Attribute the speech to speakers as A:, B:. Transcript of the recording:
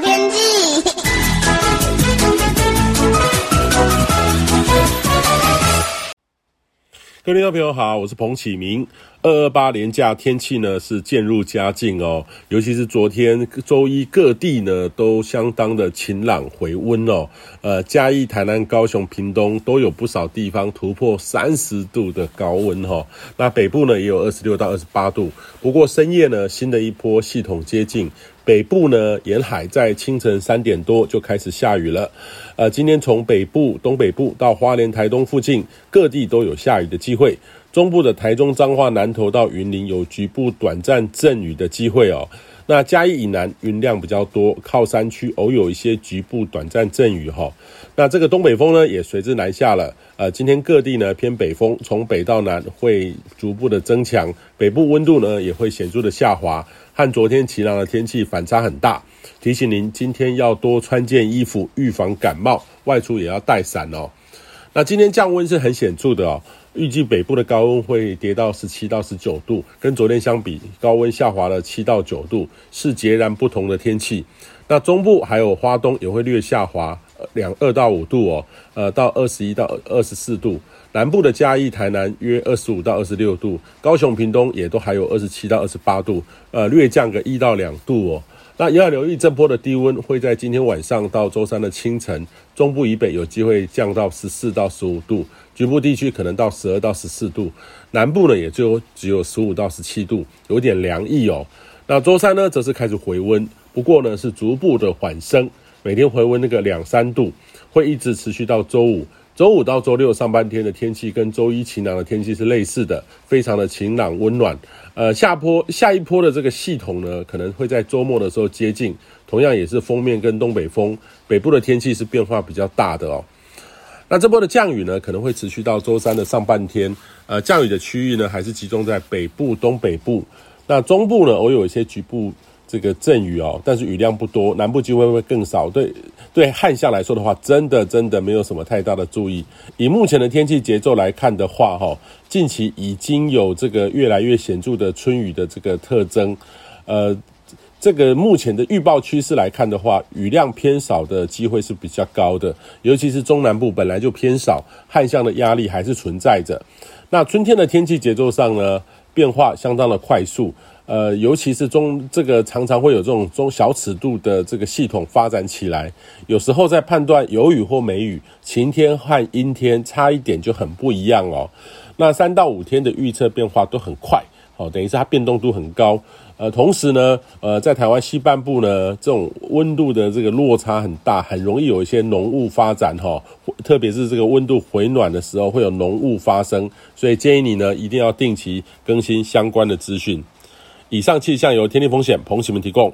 A: 天气。
B: 各位听众朋友好，我是彭启明。二二八连假天气呢是渐入佳境哦，尤其是昨天周一各地呢都相当的晴朗回温哦。呃，嘉义、台南、高雄、屏东都有不少地方突破三十度的高温哈、哦。那北部呢也有二十六到二十八度。不过深夜呢，新的一波系统接近。北部呢，沿海在清晨三点多就开始下雨了。呃，今天从北部、东北部到花莲、台东附近，各地都有下雨的机会。中部的台中、彰化、南投到云林有局部短暂阵雨的机会哦。那嘉义以南云量比较多，靠山区偶有一些局部短暂阵雨哈、那这个东北风呢，也随之南下了。呃，今天各地呢偏北风，从北到南会逐步的增强，北部温度呢也会显著的下滑。和昨天晴朗的天气反差很大，提醒您今天要多穿件衣服，预防感冒，外出也要带伞哦。那今天降温是很显著的哦，预计北部的高温会跌到十七到十九度，跟昨天相比，高温下滑了七到九度，是截然不同的天气。那中部还有花东也会略下滑两二到五度哦，呃，到二十一到二十四度。南部的嘉义、台南约二十五到二十六度，高雄、屏东也都还有二十七到二十八度，呃，略降个一到两度哦。那也要留意这波的低温会在今天晚上到周三的清晨，中部以北有机会降到十四到十五度，局部地区可能到十二到十四度，南部呢也就只有十五到十七度，有点凉意哦。那周三呢则是开始回温，不过呢是逐步的缓升，每天回温那个两三度，会一直持续到周五。周五到周六上半天的天气跟周一晴朗的天气是类似的，非常的晴朗温暖。呃，下坡下一波的这个系统呢，可能会在周末的时候接近，同样也是封面跟东北风，北部的天气是变化比较大的哦。那这波的降雨呢，可能会持续到周三的上半天。呃，降雨的区域呢，还是集中在北部、东北部。那中部呢，偶有一些局部。这个阵雨哦，但是雨量不多，南部机会会更少。对对，旱象来说的话，真的真的没有什么太大的注意。以目前的天气节奏来看的话，哈，近期已经有这个越来越显著的春雨的这个特征。呃，这个目前的预报趋势来看的话，雨量偏少的机会是比较高的，尤其是中南部本来就偏少，旱象的压力还是存在着。那春天的天气节奏上呢，变化相当的快速。呃，尤其是中这个常常会有这种中小尺度的这个系统发展起来，有时候在判断有雨或没雨，晴天和阴天差一点就很不一样哦。那三到五天的预测变化都很快，哦，等于是它变动度很高。呃，同时呢，呃，在台湾西半部呢，这种温度的这个落差很大，很容易有一些浓雾发展哈，特别是这个温度回暖的时候会有浓雾发生，所以建议你呢一定要定期更新相关的资讯。以上气象由天地风险彭启明提供。